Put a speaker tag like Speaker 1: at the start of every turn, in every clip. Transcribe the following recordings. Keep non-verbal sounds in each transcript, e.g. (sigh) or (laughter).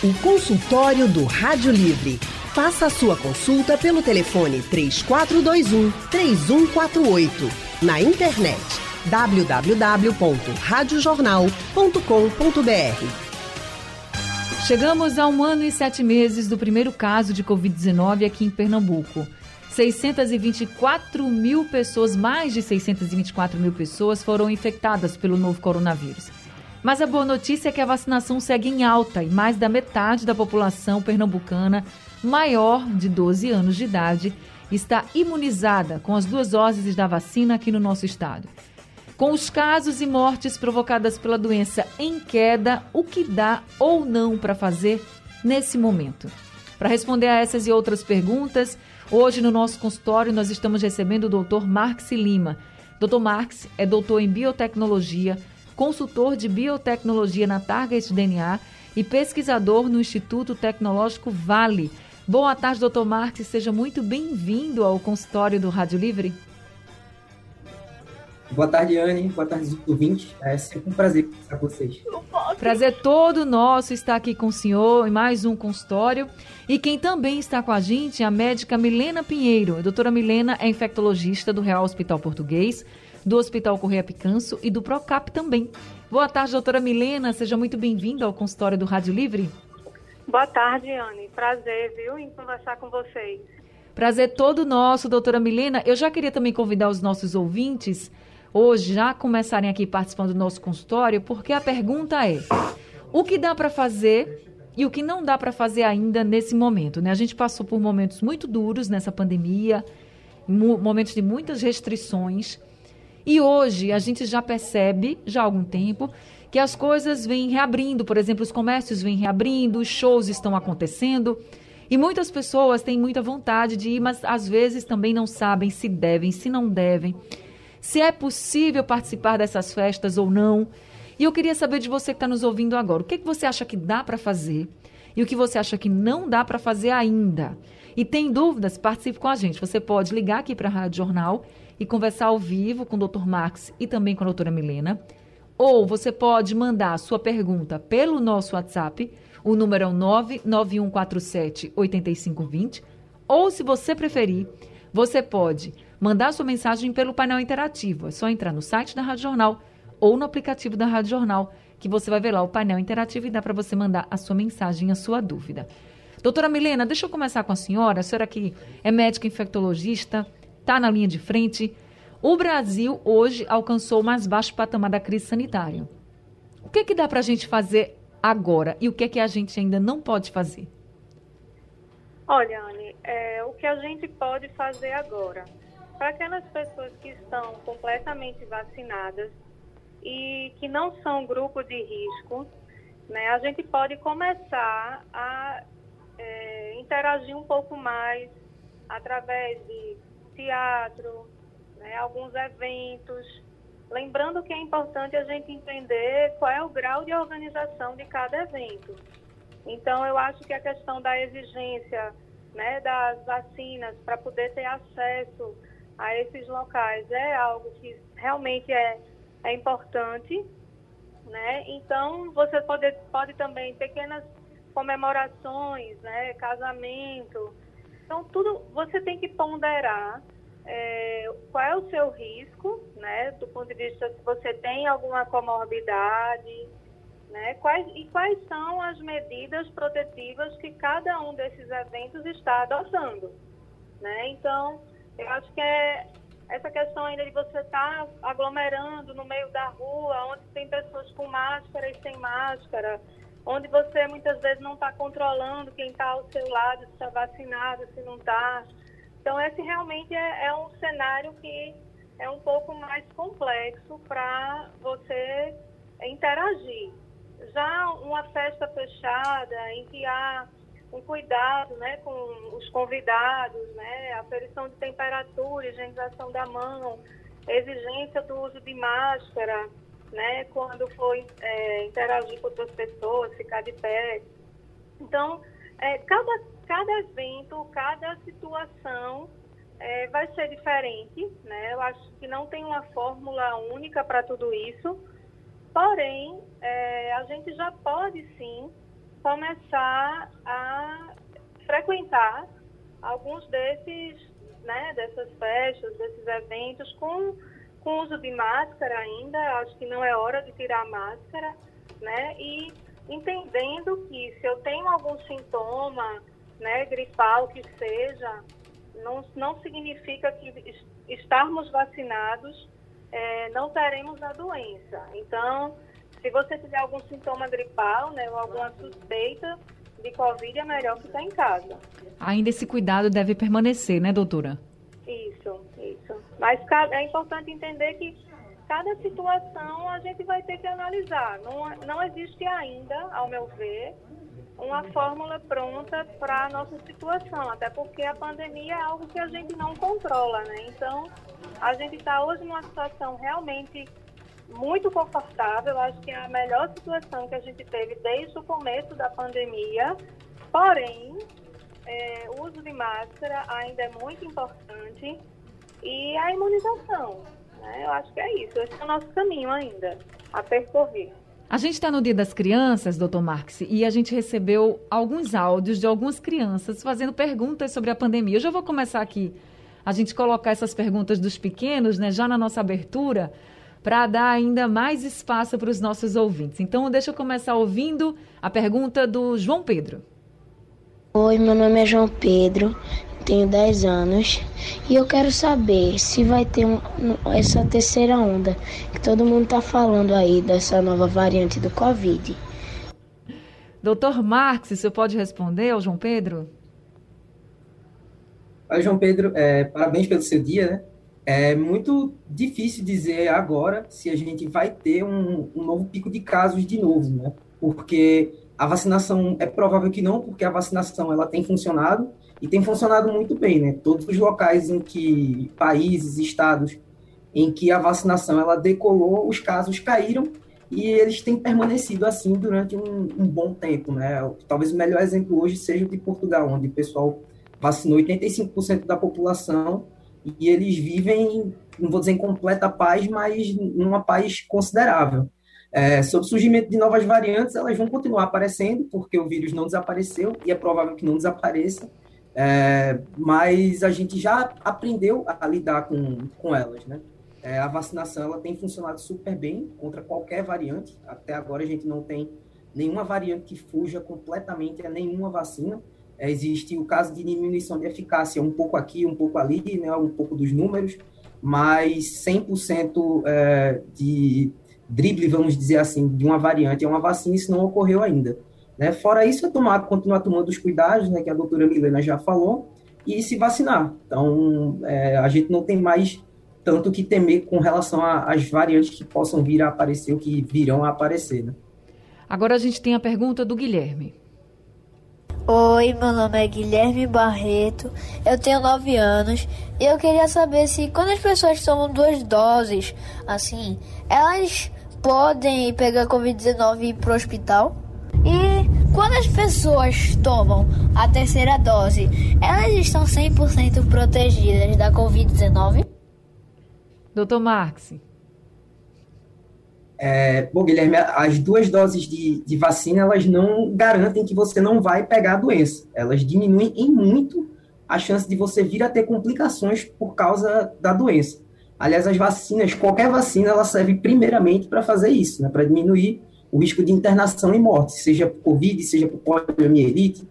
Speaker 1: O consultório do Rádio Livre. Faça a sua consulta pelo telefone 3421 3148. Na internet www.radiojornal.com.br.
Speaker 2: Chegamos a um ano e sete meses do primeiro caso de Covid-19 aqui em Pernambuco. 624 mil pessoas, mais de 624 mil pessoas foram infectadas pelo novo coronavírus. Mas a boa notícia é que a vacinação segue em alta e mais da metade da população pernambucana maior de 12 anos de idade está imunizada com as duas doses da vacina aqui no nosso estado. Com os casos e mortes provocadas pela doença em queda, o que dá ou não para fazer nesse momento? Para responder a essas e outras perguntas, hoje no nosso consultório nós estamos recebendo o Dr. Marx Lima. Dr. Marx é doutor em biotecnologia, consultor de biotecnologia na Target DNA e pesquisador no Instituto Tecnológico Vale. Boa tarde, doutor Marques. Seja muito bem-vindo ao consultório do Rádio Livre.
Speaker 3: Boa tarde, Anne. Boa tarde, ouvintes. É sempre um prazer estar com vocês.
Speaker 2: Prazer todo nosso estar aqui com o senhor em mais um consultório. E quem também está com a gente é a médica Milena Pinheiro. A doutora Milena é infectologista do Real Hospital Português do Hospital Correia Picanço e do Procap também. Boa tarde, doutora Milena. Seja muito bem-vinda ao consultório do Rádio Livre.
Speaker 4: Boa tarde, Anne. Prazer, viu, em conversar com vocês.
Speaker 2: Prazer todo nosso, doutora Milena. Eu já queria também convidar os nossos ouvintes hoje já começarem aqui participando do nosso consultório, porque a pergunta é: o que dá para fazer e o que não dá para fazer ainda nesse momento, né? A gente passou por momentos muito duros nessa pandemia, momentos de muitas restrições. E hoje a gente já percebe, já há algum tempo, que as coisas vêm reabrindo. Por exemplo, os comércios vêm reabrindo, os shows estão acontecendo. E muitas pessoas têm muita vontade de ir, mas às vezes também não sabem se devem, se não devem, se é possível participar dessas festas ou não. E eu queria saber de você que está nos ouvindo agora, o que, que você acha que dá para fazer e o que você acha que não dá para fazer ainda. E tem dúvidas? Participe com a gente. Você pode ligar aqui para a Rádio Jornal e conversar ao vivo com o Dr. Max e também com a doutora Milena. Ou você pode mandar a sua pergunta pelo nosso WhatsApp, o número é o 99147 8520. Ou, se você preferir, você pode mandar sua mensagem pelo painel interativo. É só entrar no site da Rádio Jornal ou no aplicativo da Rádio Jornal, que você vai ver lá o painel interativo e dá para você mandar a sua mensagem, a sua dúvida. Doutora Milena, deixa eu começar com a senhora. A senhora que é médica infectologista, está na linha de frente. O Brasil hoje alcançou o mais baixo patamar da crise sanitária. O que, que dá para a gente fazer agora e o que, que a gente ainda não pode fazer?
Speaker 4: Olha, Anne, é, o que a gente pode fazer agora? Para aquelas pessoas que estão completamente vacinadas e que não são grupo de risco, né, a gente pode começar a é, interagir um pouco mais através de teatro, né, alguns eventos. Lembrando que é importante a gente entender qual é o grau de organização de cada evento. Então, eu acho que a questão da exigência né, das vacinas para poder ter acesso a esses locais é algo que realmente é, é importante. Né? Então, você pode, pode também pequenas comemorações, né, casamento, então, tudo você tem que ponderar é, qual é o seu risco, né, do ponto de vista se você tem alguma comorbidade, né, quais, e quais são as medidas protetivas que cada um desses eventos está adotando. Né? Então, eu acho que é essa questão ainda de você estar tá aglomerando no meio da rua, onde tem pessoas com máscara e sem máscara, onde você muitas vezes não está controlando quem está ao seu lado, se está vacinado, se não está. Então, esse realmente é, é, um cenário que é um pouco mais complexo para você interagir. Já uma festa fechada, em que há um cuidado né, com os convidados, né, aferição de temperatura, higienização da mão, exigência do uso de máscara, né? Quando for é, interagir com outras pessoas, ficar de pé. Então, é, cada, cada evento, cada situação é, vai ser diferente, né? Eu acho que não tem uma fórmula única para tudo isso. Porém, é, a gente já pode sim começar a frequentar alguns desses, né, dessas festas, desses eventos com, com uso de máscara ainda. Acho que não é hora de tirar a máscara, né? E entendendo que se eu tenho algum sintoma, né, gripal que seja, não, não significa que estarmos vacinados é, não teremos a doença. Então, se você tiver algum sintoma gripal, né, ou alguma suspeita de Covid, é melhor ficar em casa.
Speaker 2: Ainda esse cuidado deve permanecer, né, doutora?
Speaker 4: Isso, isso. Mas é importante entender que cada situação a gente vai ter que analisar. Não, não existe ainda, ao meu ver, uma fórmula pronta para a nossa situação, até porque a pandemia é algo que a gente não controla, né? Então, a gente está hoje numa situação realmente muito confortável, acho que é a melhor situação que a gente teve desde o começo da pandemia, porém, é, o uso de máscara ainda é muito importante e a imunização, né? Eu acho que é isso, esse é o nosso caminho ainda a percorrer.
Speaker 2: A gente está no Dia das Crianças, doutor Marx, e a gente recebeu alguns áudios de algumas crianças fazendo perguntas sobre a pandemia. Eu já vou começar aqui a gente colocar essas perguntas dos pequenos, né, já na nossa abertura, para dar ainda mais espaço para os nossos ouvintes. Então, deixa eu começar ouvindo a pergunta do João Pedro.
Speaker 5: Oi, meu nome é João Pedro tenho 10 anos e eu quero saber se vai ter um, essa terceira onda que todo mundo está falando aí dessa nova variante do Covid.
Speaker 2: Doutor Marx, você pode responder ao João Pedro?
Speaker 3: Oi, João Pedro, é, parabéns pelo seu dia, né? É muito difícil dizer agora se a gente vai ter um, um novo pico de casos de novo, né? Porque a vacinação é provável que não, porque a vacinação ela tem funcionado e tem funcionado muito bem, né? Todos os locais em que países, estados em que a vacinação ela decolou, os casos caíram e eles têm permanecido assim durante um, um bom tempo, né? Talvez o melhor exemplo hoje seja o de Portugal, onde o pessoal vacinou 85% da população e eles vivem, não vou dizer em completa paz, mas numa paz considerável. É, sobre o surgimento de novas variantes, elas vão continuar aparecendo, porque o vírus não desapareceu e é provável que não desapareça. É, mas a gente já aprendeu a lidar com, com elas, né? É, a vacinação ela tem funcionado super bem contra qualquer variante. Até agora a gente não tem nenhuma variante que fuja completamente a nenhuma vacina. É, existe o caso de diminuição de eficácia, um pouco aqui, um pouco ali, né, um pouco dos números, mas 100% é, de drible, vamos dizer assim, de uma variante é uma vacina, isso não ocorreu ainda. Né? Fora isso, é tomar, continuar tomando os cuidados, né, que a doutora Milena já falou, e se vacinar. Então, é, a gente não tem mais tanto que temer com relação às variantes que possam vir a aparecer ou que virão a aparecer. Né?
Speaker 2: Agora a gente tem a pergunta do Guilherme.
Speaker 6: Oi, meu nome é Guilherme Barreto, eu tenho 9 anos e eu queria saber se quando as pessoas tomam duas doses, assim, elas podem pegar Covid-19 e ir pro hospital? E quando as pessoas tomam a terceira dose, elas estão 100% protegidas da Covid-19?
Speaker 2: Doutor Marx.
Speaker 3: É, bom, Guilherme, as duas doses de, de vacina, elas não garantem que você não vai pegar a doença. Elas diminuem em muito a chance de você vir a ter complicações por causa da doença. Aliás, as vacinas, qualquer vacina, ela serve primeiramente para fazer isso, né, para diminuir o risco de internação e morte, seja por Covid, seja por poliomielite,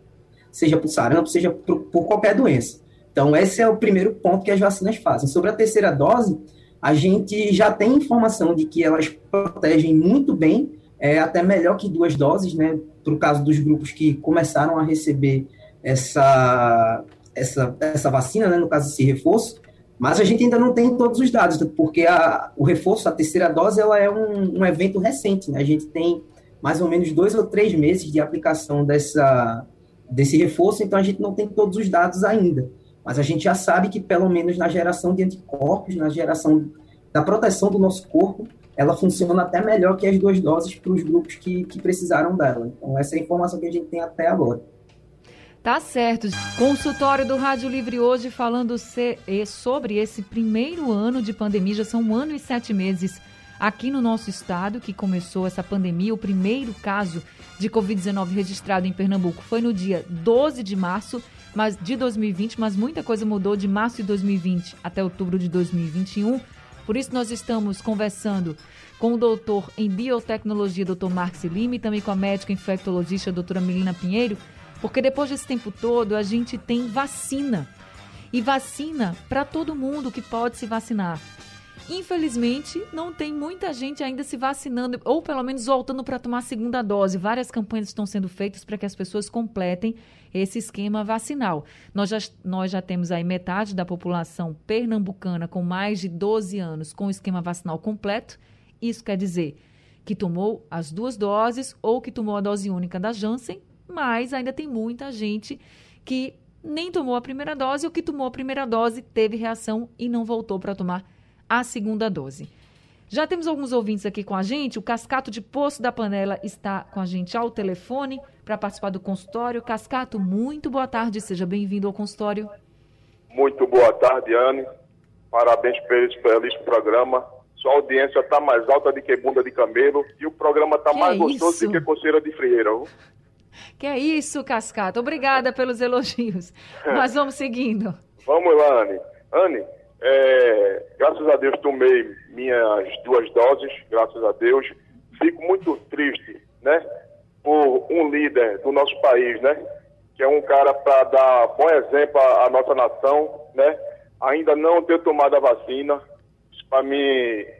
Speaker 3: seja por sarampo, seja por, por, qualquer doença. Então, esse é o primeiro ponto que as vacinas fazem. Sobre a terceira dose, a gente já tem informação de que elas protegem muito bem, é, até melhor que duas doses, né? Para o caso dos grupos que começaram a receber essa, essa, essa vacina, né? no caso, esse reforço, mas a gente ainda não tem todos os dados, porque a, o reforço, a terceira dose, ela é um, um evento recente. Né? A gente tem mais ou menos dois ou três meses de aplicação dessa, desse reforço, então a gente não tem todos os dados ainda. Mas a gente já sabe que, pelo menos na geração de anticorpos, na geração da proteção do nosso corpo, ela funciona até melhor que as duas doses para os grupos que, que precisaram dela. Então, essa é a informação que a gente tem até agora.
Speaker 2: Tá certo. Consultório do Rádio Livre hoje falando sobre esse primeiro ano de pandemia, já são um ano e sete meses aqui no nosso estado, que começou essa pandemia. O primeiro caso de Covid-19 registrado em Pernambuco foi no dia 12 de março mas de 2020, mas muita coisa mudou de março de 2020 até outubro de 2021. Por isso nós estamos conversando com o doutor em biotecnologia, doutor Marcos Lima, e também com a médica infectologista, doutora Melina Pinheiro, porque depois desse tempo todo a gente tem vacina. E vacina para todo mundo que pode se vacinar. Infelizmente, não tem muita gente ainda se vacinando, ou pelo menos voltando para tomar a segunda dose. Várias campanhas estão sendo feitas para que as pessoas completem esse esquema vacinal. Nós já, nós já temos aí metade da população pernambucana com mais de 12 anos com o esquema vacinal completo. Isso quer dizer que tomou as duas doses ou que tomou a dose única da Janssen, mas ainda tem muita gente que nem tomou a primeira dose ou que tomou a primeira dose, teve reação e não voltou para tomar a segunda dose. Já temos alguns ouvintes aqui com a gente. O Cascato de Poço da Panela está com a gente ao telefone para participar do consultório. Cascato, muito boa tarde. Seja bem-vindo ao consultório.
Speaker 7: Muito boa tarde, Anne. Parabéns pelo esse programa. Sua audiência está mais alta do que bunda de camelo e o programa está mais é gostoso do que coceira de frieira.
Speaker 2: Que é isso, Cascato. Obrigada pelos elogios. (laughs) Mas vamos seguindo.
Speaker 7: Vamos lá, Anne. Anne, é, graças a Deus tomei minhas duas doses, graças a Deus. Fico muito triste, né? Por um líder do nosso país, né? Que é um cara para dar bom exemplo à nossa nação, né? Ainda não ter tomado a vacina. Isso para mim,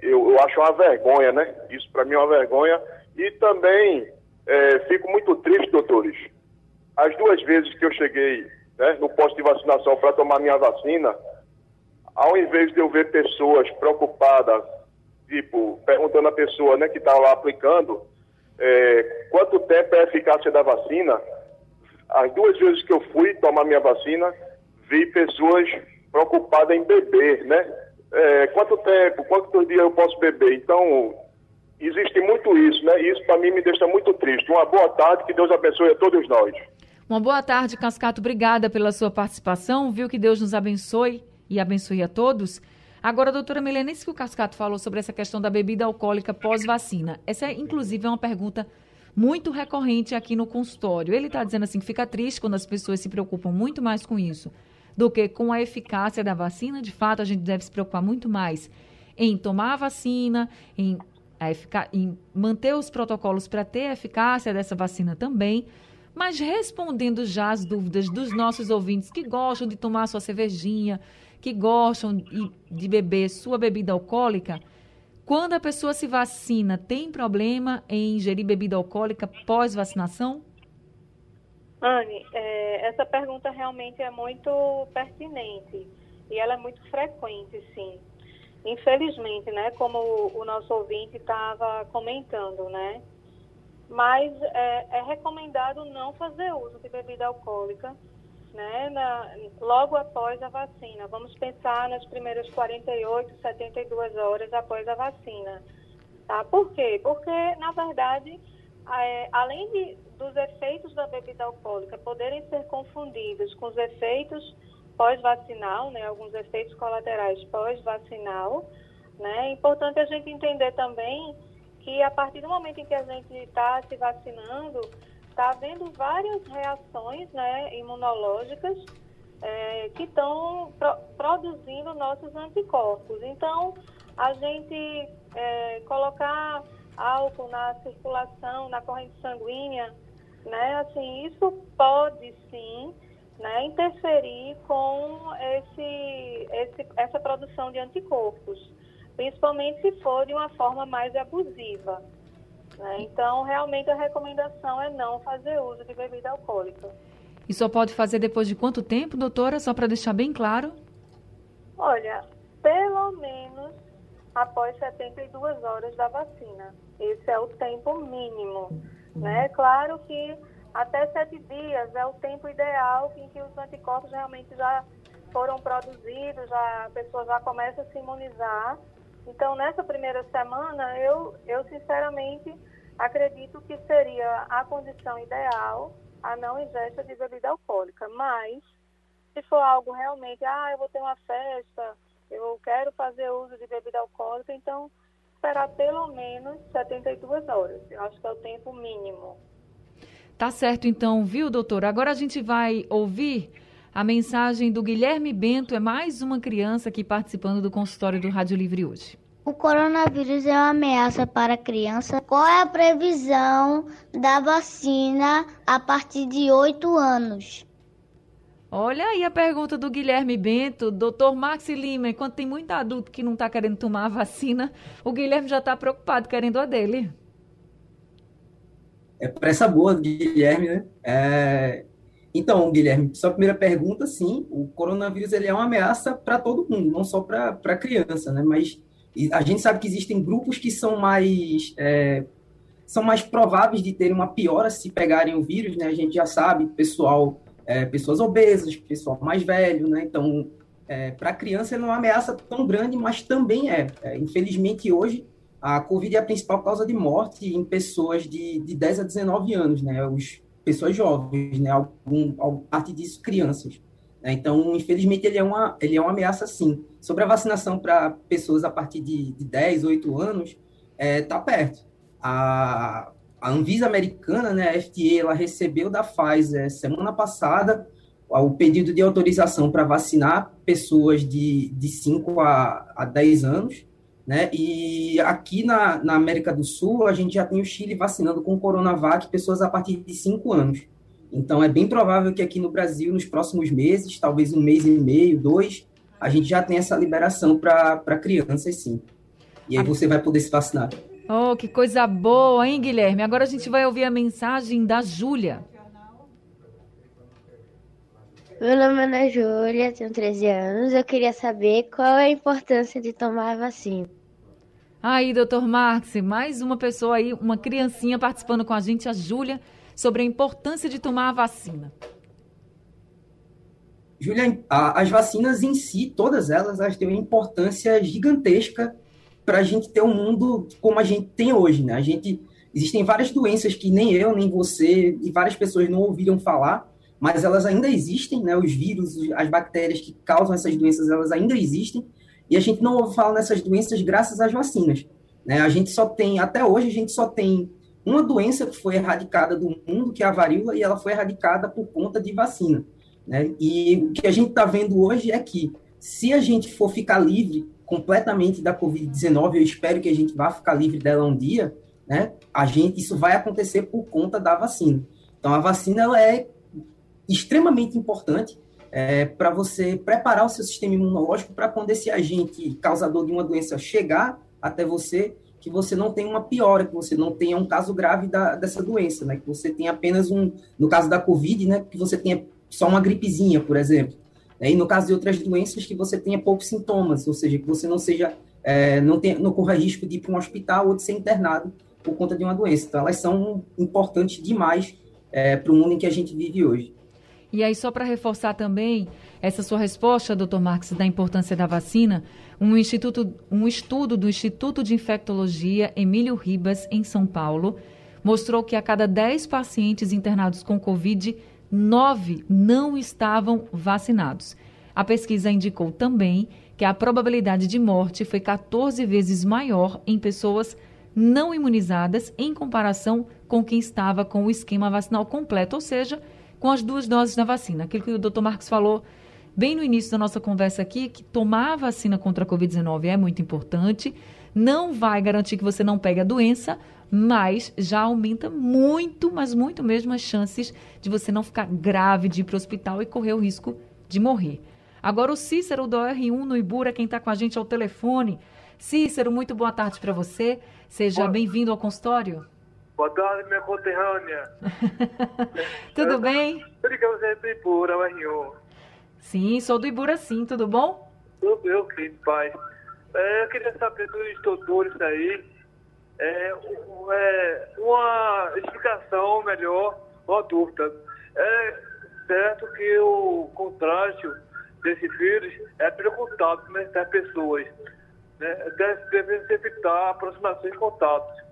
Speaker 7: eu, eu, acho uma vergonha, né? Isso para mim é uma vergonha. E também é, fico muito triste, doutores. As duas vezes que eu cheguei né, no posto de vacinação para tomar minha vacina, ao invés de eu ver pessoas preocupadas, tipo, perguntando a pessoa né, que está lá aplicando é, quanto tempo é a eficácia da vacina, as duas vezes que eu fui tomar minha vacina, vi pessoas preocupadas em beber, né? É, quanto tempo, quantos dias eu posso beber? Então, existe muito isso, né? E isso para mim me deixa muito triste. Uma boa tarde, que Deus abençoe a todos nós.
Speaker 2: Uma boa tarde, Cascato. Obrigada pela sua participação. Viu que Deus nos abençoe e abençoe a todos. Agora, doutora Milena, isso que o Cascato falou sobre essa questão da bebida alcoólica pós-vacina. Essa, é, inclusive, é uma pergunta muito recorrente aqui no consultório. Ele está dizendo assim que fica triste quando as pessoas se preocupam muito mais com isso do que com a eficácia da vacina. De fato, a gente deve se preocupar muito mais em tomar a vacina, em, a em manter os protocolos para ter a eficácia dessa vacina também. Mas respondendo já as dúvidas dos nossos ouvintes que gostam de tomar sua cervejinha, que gostam de beber sua bebida alcoólica, quando a pessoa se vacina, tem problema em ingerir bebida alcoólica pós-vacinação?
Speaker 4: Anne, é, essa pergunta realmente é muito pertinente e ela é muito frequente, sim. Infelizmente, né, como o, nosso ouvinte estava comentando, né, mas é, é recomendado não fazer uso de bebida alcoólica né, na, logo após a vacina. Vamos pensar nas primeiras 48, 72 horas após a vacina. Tá? Por quê? Porque, na verdade, é, além de, dos efeitos da bebida alcoólica poderem ser confundidos com os efeitos pós-vacinal, né, alguns efeitos colaterais pós-vacinal, né, é importante a gente entender também que a partir do momento em que a gente está se vacinando, está havendo várias reações né, imunológicas é, que estão pro, produzindo nossos anticorpos. Então, a gente é, colocar álcool na circulação, na corrente sanguínea, né, assim, isso pode sim né, interferir com esse, esse, essa produção de anticorpos, principalmente se for de uma forma mais abusiva. Né? Então, realmente a recomendação é não fazer uso de bebida alcoólica.
Speaker 2: E só pode fazer depois de quanto tempo, doutora? Só para deixar bem claro.
Speaker 4: Olha, pelo menos após 72 horas da vacina. Esse é o tempo mínimo. Né? Claro que até sete dias é o tempo ideal em que os anticorpos realmente já foram produzidos, já, a pessoa já começa a se imunizar então, nessa primeira semana, eu, eu sinceramente acredito que seria a condição ideal a não ingesta de bebida alcoólica. Mas, se for algo realmente, ah, eu vou ter uma festa, eu quero fazer uso de bebida alcoólica, então esperar pelo menos 72 horas. Eu acho que é o tempo mínimo.
Speaker 2: Tá certo, então, viu, doutor? Agora a gente vai ouvir a mensagem do Guilherme Bento, é mais uma criança aqui participando do consultório do Rádio Livre hoje.
Speaker 5: O coronavírus é uma ameaça para a criança. Qual é a previsão da vacina a partir de 8 anos?
Speaker 2: Olha aí a pergunta do Guilherme Bento, doutor Maxi Lima. Enquanto tem muito adulto que não está querendo tomar a vacina, o Guilherme já está preocupado querendo a dele.
Speaker 3: É pressa boa Guilherme, né? É... Então, Guilherme, sua primeira pergunta, sim, o coronavírus ele é uma ameaça para todo mundo, não só para a criança, né? Mas a gente sabe que existem grupos que são mais é, são mais prováveis de terem uma piora se pegarem o vírus, né? A gente já sabe, pessoal, é, pessoas obesas, pessoal mais velho, né? Então, é, para a criança não é uma ameaça tão grande, mas também é. é. Infelizmente, hoje, a Covid é a principal causa de morte em pessoas de, de 10 a 19 anos, né? Os, pessoas jovens, né? Algum, algum parte disso, crianças. Né? Então, infelizmente, ele é, uma, ele é uma ameaça, sim. Sobre a vacinação para pessoas a partir de, de 10, 8 anos, está é, tá perto. A, a Anvisa americana, né, a FDA, ela recebeu da Pfizer semana passada o pedido de autorização para vacinar pessoas de, de 5 a, a 10 anos, né? E aqui na, na América do Sul, a gente já tem o Chile vacinando com Coronavac pessoas a partir de 5 anos. Então, é bem provável que aqui no Brasil, nos próximos meses, talvez um mês e meio, dois, a gente já tenha essa liberação para crianças, sim. E aí você vai poder se vacinar.
Speaker 2: Oh, que coisa boa, hein, Guilherme? Agora a gente vai ouvir a mensagem da Júlia.
Speaker 5: Meu nome é Ana Júlia, tenho 13 anos. Eu queria saber qual é a importância de tomar a vacina.
Speaker 2: Aí, doutor Marx, mais uma pessoa aí, uma criancinha participando com a gente, a Júlia sobre a importância de tomar a vacina.
Speaker 3: Julia, as vacinas em si, todas elas, elas têm uma importância gigantesca para a gente ter um mundo como a gente tem hoje, né? A gente existem várias doenças que nem eu, nem você e várias pessoas não ouviram falar, mas elas ainda existem, né? Os vírus, as bactérias que causam essas doenças, elas ainda existem e a gente não ouve falar nessas doenças graças às vacinas, né? A gente só tem, até hoje a gente só tem uma doença que foi erradicada do mundo, que é a varíola, e ela foi erradicada por conta de vacina. Né? E o que a gente está vendo hoje é que, se a gente for ficar livre completamente da Covid-19, eu espero que a gente vá ficar livre dela um dia, né? A gente, isso vai acontecer por conta da vacina. Então, a vacina ela é extremamente importante é, para você preparar o seu sistema imunológico para quando esse agente causador de uma doença chegar até você, que você não tenha uma piora, que você não tenha um caso grave da, dessa doença, né? Que você tenha apenas um, no caso da Covid, né? Que você tenha só uma gripezinha, por exemplo. Né? E no caso de outras doenças, que você tenha poucos sintomas, ou seja, que você não seja, é, não, tenha, não corra risco de ir para um hospital ou de ser internado por conta de uma doença. Então, elas são importantes demais é, para o mundo em que a gente vive hoje.
Speaker 2: E aí, só para reforçar também essa sua resposta, doutor Marques, da importância da vacina, um, instituto, um estudo do Instituto de Infectologia Emílio Ribas, em São Paulo, mostrou que a cada 10 pacientes internados com Covid, 9 não estavam vacinados. A pesquisa indicou também que a probabilidade de morte foi 14 vezes maior em pessoas não imunizadas em comparação com quem estava com o esquema vacinal completo, ou seja, com as duas doses da vacina. Aquilo que o doutor Marcos falou bem no início da nossa conversa aqui, que tomar a vacina contra a Covid-19 é muito importante, não vai garantir que você não pegue a doença, mas já aumenta muito, mas muito mesmo as chances de você não ficar grave, de ir para o hospital e correr o risco de morrer. Agora o Cícero do R1 no Ibura, quem está com a gente ao telefone. Cícero, muito boa tarde para você. Seja bem-vindo ao consultório.
Speaker 8: Boa tarde, minha conterrânea. (laughs)
Speaker 2: tudo eu, bem?
Speaker 8: Que você é do Ibura, o R1.
Speaker 2: Sim, sou do Ibura sim, tudo bom?
Speaker 8: Tudo bem, ok, pai. É, eu queria saber dos instrutores aí, é, é, uma explicação melhor, uma dúvida. É certo que o contágio desse vírus é pelo contato das pessoas. Né? Deve, deve evitar aproximações de contatos.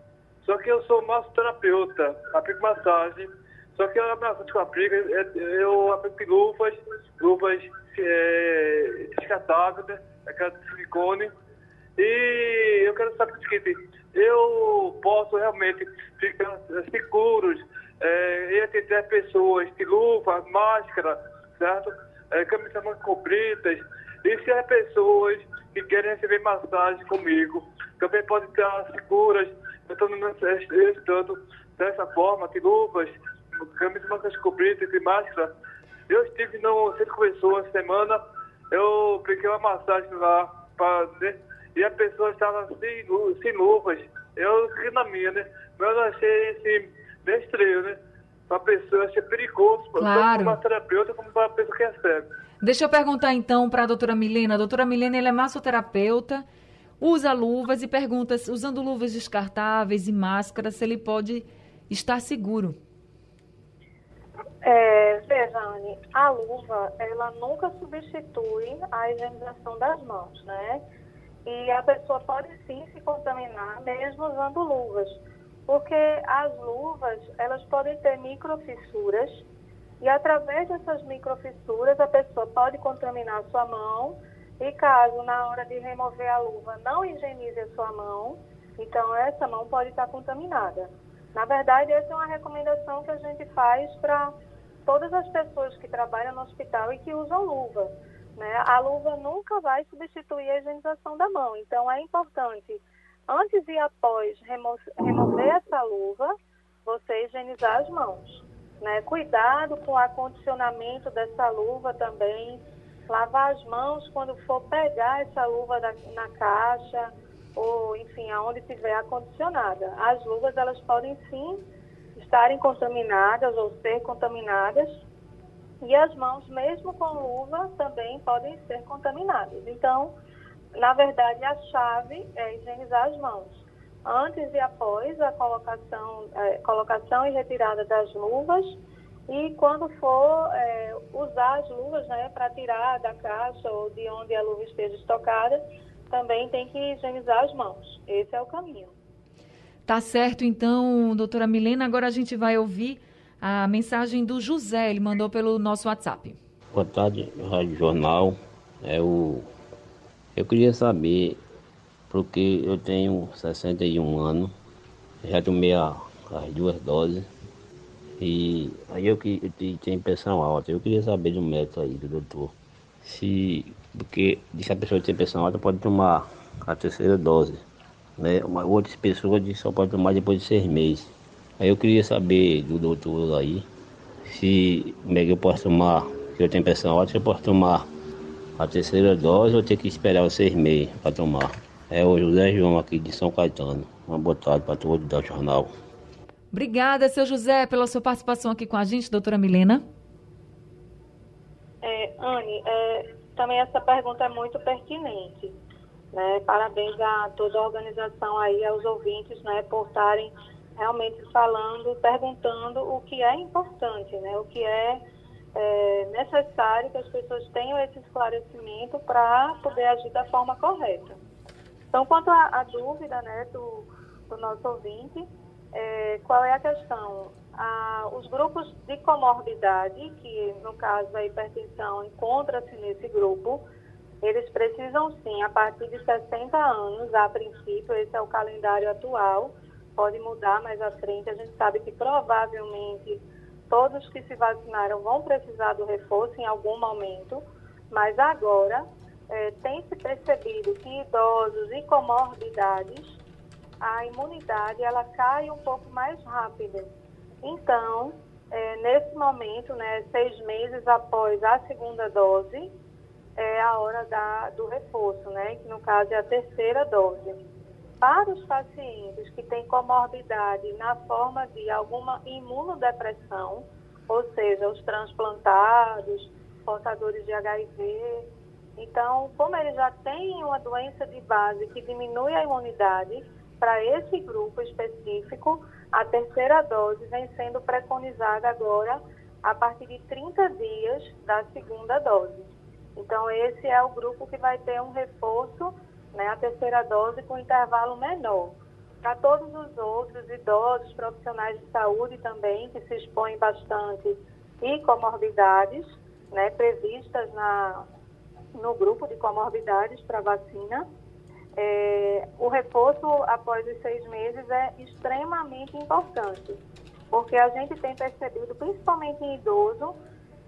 Speaker 8: Só que eu sou massoterapeuta, aplico massagem. Só que a massagem que eu aplico, é, eu aplico luvas, luvas é, descartáveis, né? aquela de silicone, E eu quero saber o seguinte, eu posso realmente ficar seguros é, entre as pessoas de luva, máscara, certo? É, camisas compridas. E se as pessoas que querem receber massagem comigo também podem estar seguras, eu estou estando dessa forma, de luvas, camisas mangas compridas e máscara. Eu estive no centro convenção essa semana, eu peguei uma massagem lá pra, né, e a pessoa estava sem, sem luvas. Eu fiquei na minha, né? Mas eu achei assim, bem estranho, né? Para a pessoa achei perigoso, claro. tanto para a terapeuta como para a pessoa que recebe.
Speaker 2: Deixa eu perguntar então para a doutora Milena. A doutora Milena ela é massoterapeuta, usa luvas e pergunta, usando luvas descartáveis e máscaras, se ele pode estar seguro.
Speaker 4: É, veja, Anne, a luva, ela nunca substitui a higienização das mãos, né? E a pessoa pode sim se contaminar mesmo usando luvas, porque as luvas, elas podem ter microfissuras e através dessas microfissuras a pessoa pode contaminar a sua mão e caso na hora de remover a luva não higienize a sua mão, então essa mão pode estar contaminada. Na verdade, essa é uma recomendação que a gente faz para todas as pessoas que trabalham no hospital e que usam luva. Né? A luva nunca vai substituir a higienização da mão. Então, é importante, antes e após remo remover essa luva, você higienizar as mãos. Né? Cuidado com o acondicionamento dessa luva também. Lavar as mãos quando for pegar essa luva da, na caixa ou, enfim, aonde estiver acondicionada. As luvas, elas podem sim estarem contaminadas ou ser contaminadas e as mãos, mesmo com luva, também podem ser contaminadas. Então, na verdade, a chave é higienizar as mãos. Antes e após a colocação, é, colocação e retirada das luvas e quando for é, usar as luvas né, para tirar da caixa ou de onde a luva esteja estocada, também tem que higienizar as mãos. Esse é o caminho.
Speaker 2: Tá certo, então, doutora Milena. Agora a gente vai ouvir a mensagem do José. Ele mandou pelo nosso WhatsApp.
Speaker 9: Boa tarde, Rádio Jornal. É o... Eu queria saber, porque eu tenho 61 anos, já tomei a, as duas doses, e aí eu que eu tenho pressão alta. Eu queria saber do médico aí, do doutor, se porque se a pessoa tem pressão alta pode tomar a terceira dose né? Uma, outras pessoas só pode tomar depois de seis meses. Aí eu queria saber do doutor aí se como é que eu posso tomar, se eu tenho pressão alta, se eu posso tomar a terceira dose ou ter que esperar os seis meses para tomar. É o José João aqui de São Caetano. Uma boa tarde para todos do jornal.
Speaker 2: Obrigada, seu José, pela sua participação aqui com a gente, doutora Milena.
Speaker 4: É, Anne, é, também essa pergunta é muito pertinente. Né? Parabéns a toda a organização aí, aos ouvintes, né, por estarem realmente falando, perguntando o que é importante, né, o que é, é necessário que as pessoas tenham esse esclarecimento para poder agir da forma correta. Então, quanto à dúvida né, do, do nosso ouvinte, é, qual é a questão? Ah, os grupos de comorbidade, que no caso a hipertensão encontra-se nesse grupo, eles precisam sim, a partir de 60 anos, a princípio, esse é o calendário atual, pode mudar mais à frente. A gente sabe que provavelmente todos que se vacinaram vão precisar do reforço em algum momento, mas agora é, tem se percebido que idosos e comorbidades, a imunidade ela cai um pouco mais rápida. Então, é, nesse momento, né, seis meses após a segunda dose, é a hora da, do reforço, né? que no caso é a terceira dose. Para os pacientes que têm comorbidade na forma de alguma imunodepressão, ou seja, os transplantados, portadores de HIV, então, como eles já têm uma doença de base que diminui a imunidade, para esse grupo específico, a terceira dose vem sendo preconizada agora a partir de 30 dias da segunda dose. Então, esse é o grupo que vai ter um reforço, né, a terceira dose, com intervalo menor. Para todos os outros idosos, profissionais de saúde também, que se expõem bastante e comorbidades, né, previstas na, no grupo de comorbidades para vacina, é, o reforço após os seis meses é extremamente importante, porque a gente tem percebido, principalmente em idoso,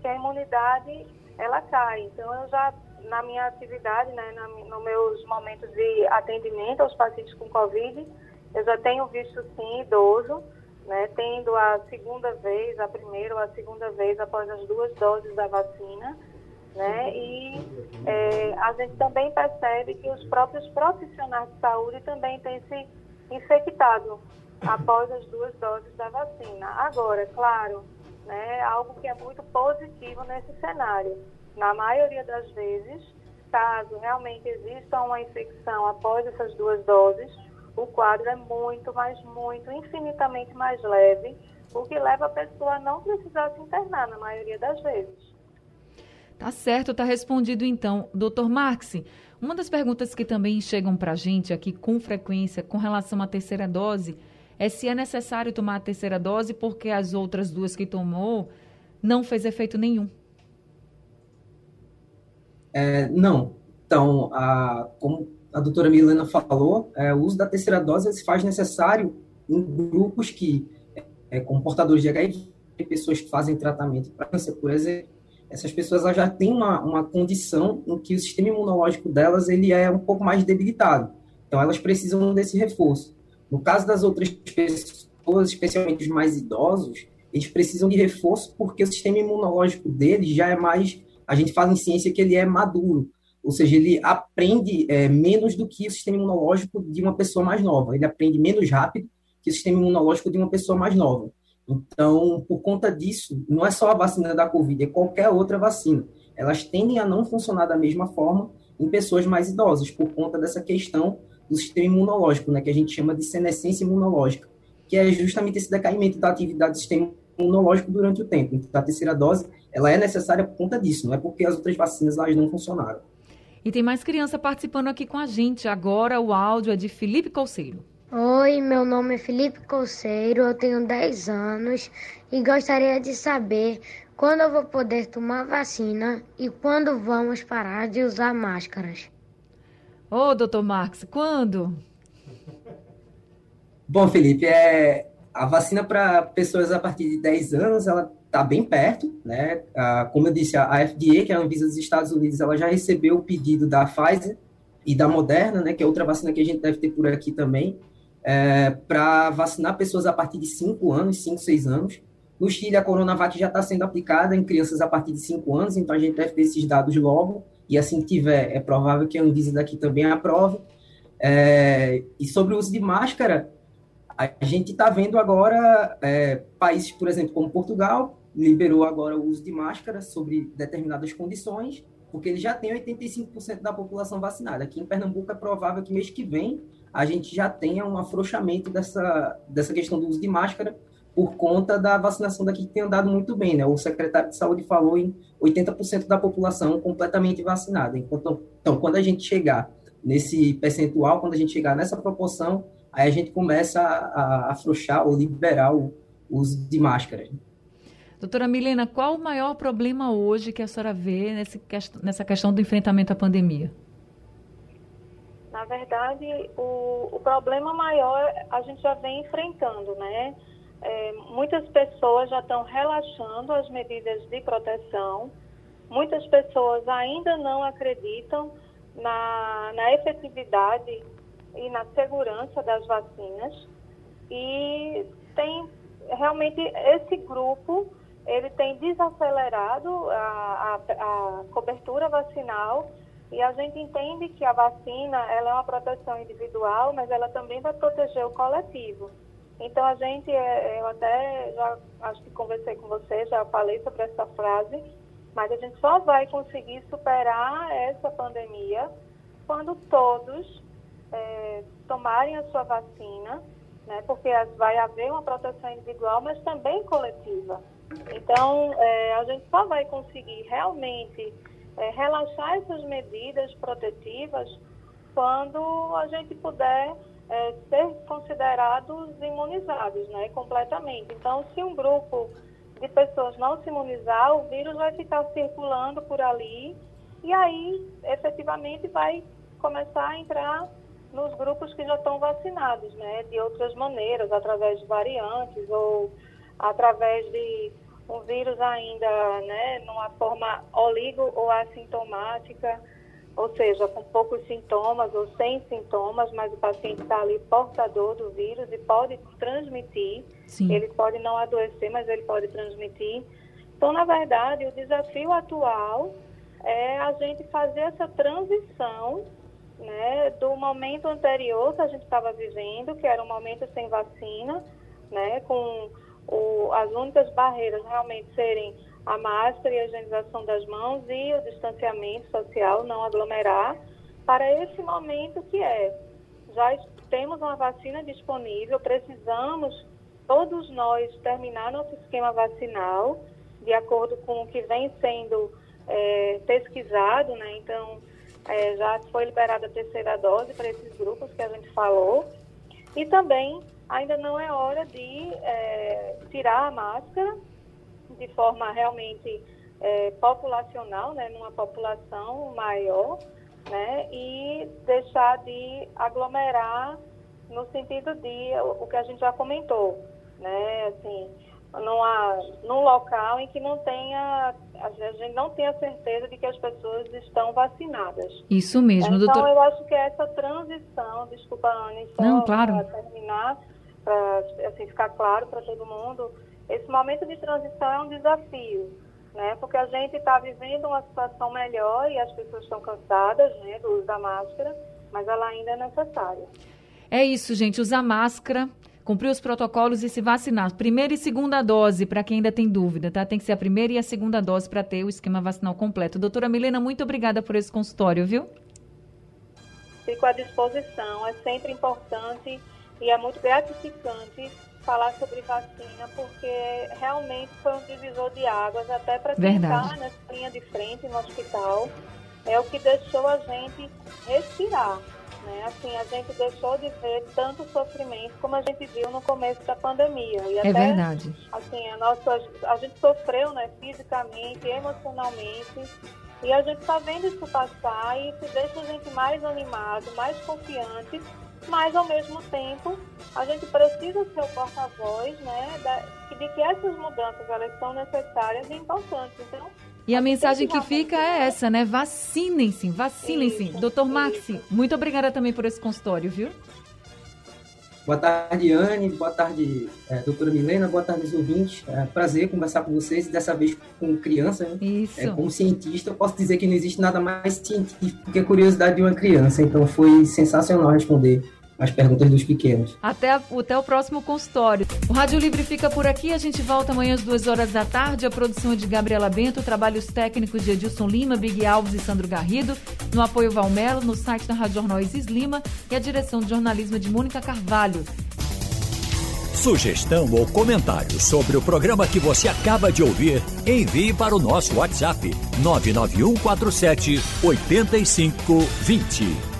Speaker 4: que a imunidade ela cai. Então, eu já, na minha atividade, né, na, nos meus momentos de atendimento aos pacientes com Covid, eu já tenho visto, sim, idoso, né, tendo a segunda vez, a primeira ou a segunda vez após as duas doses da vacina, né? E é, a gente também percebe que os próprios profissionais de saúde também têm se infectado após as duas doses da vacina. Agora, claro, né, algo que é muito positivo nesse cenário. Na maioria das vezes, caso realmente exista uma infecção após essas duas doses, o quadro é muito, mas muito, infinitamente mais leve, o que leva a pessoa a não precisar se internar na maioria das vezes.
Speaker 2: Tá certo, tá respondido então. Doutor Marx, uma das perguntas que também chegam para a gente aqui com frequência com relação à terceira dose é se é necessário tomar a terceira dose porque as outras duas que tomou não fez efeito nenhum.
Speaker 3: É, não. Então, a, como a doutora Milena falou, é, o uso da terceira dose se faz necessário em grupos que, é, como portadores de HIV, pessoas que fazem tratamento para câncer, por exemplo, essas pessoas já têm uma, uma condição em que o sistema imunológico delas ele é um pouco mais debilitado. Então, elas precisam desse reforço. No caso das outras pessoas, especialmente os mais idosos, eles precisam de reforço porque o sistema imunológico deles já é mais. A gente fala em ciência que ele é maduro, ou seja, ele aprende é, menos do que o sistema imunológico de uma pessoa mais nova. Ele aprende menos rápido que o sistema imunológico de uma pessoa mais nova. Então, por conta disso, não é só a vacina da Covid, é qualquer outra vacina. Elas tendem a não funcionar da mesma forma em pessoas mais idosas, por conta dessa questão do sistema imunológico, né, que a gente chama de senescência imunológica, que é justamente esse decaimento da atividade do sistema imunológico durante o tempo. Então, a terceira dose, ela é necessária por conta disso, não é porque as outras vacinas elas não funcionaram.
Speaker 2: E tem mais criança participando aqui com a gente. Agora o áudio é de Felipe Colseiro.
Speaker 5: Oi, meu nome é Felipe Colseiro, eu tenho 10 anos e gostaria de saber quando eu vou poder tomar vacina e quando vamos parar de usar máscaras.
Speaker 2: Ô, doutor Marcos, quando? (laughs)
Speaker 3: Bom, Felipe, é, a vacina para pessoas a partir de 10 anos, ela está bem perto, né? Ah, como eu disse, a, a FDA, que é a Anvisa dos Estados Unidos, ela já recebeu o pedido da Pfizer e da Moderna, né, que é outra vacina que a gente deve ter por aqui também, é, para vacinar pessoas a partir de 5 anos, 5, 6 anos. No Chile, a Coronavac já está sendo aplicada em crianças a partir de 5 anos, então a gente deve ter esses dados logo, e assim que tiver, é provável que a Anvisa daqui também aprove. É, e sobre o uso de máscara, a gente está vendo agora é, países, por exemplo, como Portugal, liberou agora o uso de máscara sobre determinadas condições, porque ele já tem 85% da população vacinada. Aqui em Pernambuco é provável que mês que vem a gente já tenha um afrouxamento dessa, dessa questão do uso de máscara por conta da vacinação daqui que tem andado muito bem, né? O secretário de saúde falou em 80% da população completamente vacinada. Então, então, quando a gente chegar nesse percentual, quando a gente chegar nessa proporção, aí a gente começa a, a afrouxar ou liberar o uso de máscaras.
Speaker 2: Doutora Milena, qual o maior problema hoje que a senhora vê nessa questão do enfrentamento à pandemia?
Speaker 4: Na verdade, o, o problema maior a gente já vem enfrentando, né? É, muitas pessoas já estão relaxando as medidas de proteção, muitas pessoas ainda não acreditam na, na efetividade e na segurança das vacinas e tem realmente esse grupo ele tem desacelerado a, a, a cobertura vacinal e a gente entende que a vacina ela é uma proteção individual, mas ela também vai proteger o coletivo. Então a gente, é, eu até já acho que conversei com você, já falei sobre essa frase, mas a gente só vai conseguir superar essa pandemia quando todos é, tomarem a sua vacina, né? Porque vai haver uma proteção individual, mas também coletiva. Então é, a gente só vai conseguir realmente é, relaxar essas medidas protetivas quando a gente puder é, ser considerados imunizados, né, completamente. Então, se um grupo de pessoas não se imunizar, o vírus vai ficar circulando por ali e aí, efetivamente, vai começar a entrar nos grupos que já estão vacinados, né? De outras maneiras, através de variantes ou através de um vírus ainda, né? Numa forma oligo ou assintomática, ou seja, com poucos sintomas ou sem sintomas, mas o paciente está ali portador do vírus e pode transmitir. Sim. Ele pode não adoecer, mas ele pode transmitir. Então, na verdade, o desafio atual é a gente fazer essa transição né, do momento anterior que a gente estava vivendo, que era um momento sem vacina, né, com o, as únicas barreiras realmente serem a máscara e a higienização das mãos e o distanciamento social, não aglomerar, para esse momento que é. Já temos uma vacina disponível, precisamos todos nós terminar nosso esquema vacinal, de acordo com o que vem sendo é, pesquisado, né? Então, é, já foi liberada a terceira dose para esses grupos que a gente falou. E também ainda não é hora de é, tirar a máscara de forma realmente é, populacional, né, numa população maior, né, e deixar de aglomerar no sentido de o que a gente já comentou, né, assim, numa, num local em que não tenha, a gente não tenha certeza de que as pessoas estão vacinadas.
Speaker 2: Isso mesmo,
Speaker 4: então,
Speaker 2: doutor.
Speaker 4: Então, eu acho que essa transição, desculpa, Anne, só
Speaker 2: não, claro.
Speaker 4: para terminar, para assim, ficar claro para todo mundo, esse momento de transição é um desafio, né? Porque a gente está vivendo uma situação melhor e as pessoas estão cansadas, né, do uso da máscara, mas ela ainda é necessária.
Speaker 2: É isso, gente, usar máscara, cumprir os protocolos e se vacinar. Primeira e segunda dose, para quem ainda tem dúvida, tá? Tem que ser a primeira e a segunda dose para ter o esquema vacinal completo. Doutora Milena, muito obrigada por esse consultório, viu?
Speaker 4: Fico à disposição. É sempre importante e é muito gratificante falar sobre vacina, porque realmente foi um divisor de águas, até para quem está nessa linha de frente no hospital. É o que deixou a gente respirar né? Assim, a gente deixou de ver tanto sofrimento como a gente viu no começo da pandemia.
Speaker 2: E é até, verdade.
Speaker 4: Assim, a, nossa, a gente sofreu, né, fisicamente, emocionalmente, e a gente está vendo isso passar e isso deixa a gente mais animado, mais confiante, mas ao mesmo tempo a gente precisa ser o porta-voz, né, da, de que essas mudanças elas são necessárias e importantes. Então,
Speaker 2: e a mensagem que fica é essa, né? Vacinem-se, vacinem-se. Doutor Maxi, muito obrigada também por esse consultório, viu?
Speaker 3: Boa tarde, Anne. Boa tarde, é, doutora Milena. Boa tarde, ouvintes. É prazer conversar com vocês, dessa vez com criança. Né?
Speaker 2: Isso.
Speaker 3: É, como cientista, eu posso dizer que não existe nada mais científico que a curiosidade de uma criança. Então, foi sensacional responder as perguntas dos pequenos.
Speaker 2: Até, até o próximo consultório. O Rádio Livre fica por aqui. A gente volta amanhã às duas horas da tarde. A produção é de Gabriela Bento, trabalhos técnicos de Edilson Lima, Big Alves e Sandro Garrido. No apoio Valmelo, no site da Rádio Jornal Isis Lima e a direção de jornalismo de Mônica Carvalho.
Speaker 10: Sugestão ou comentário sobre o programa que você acaba de ouvir, envie para o nosso WhatsApp 99147 8520.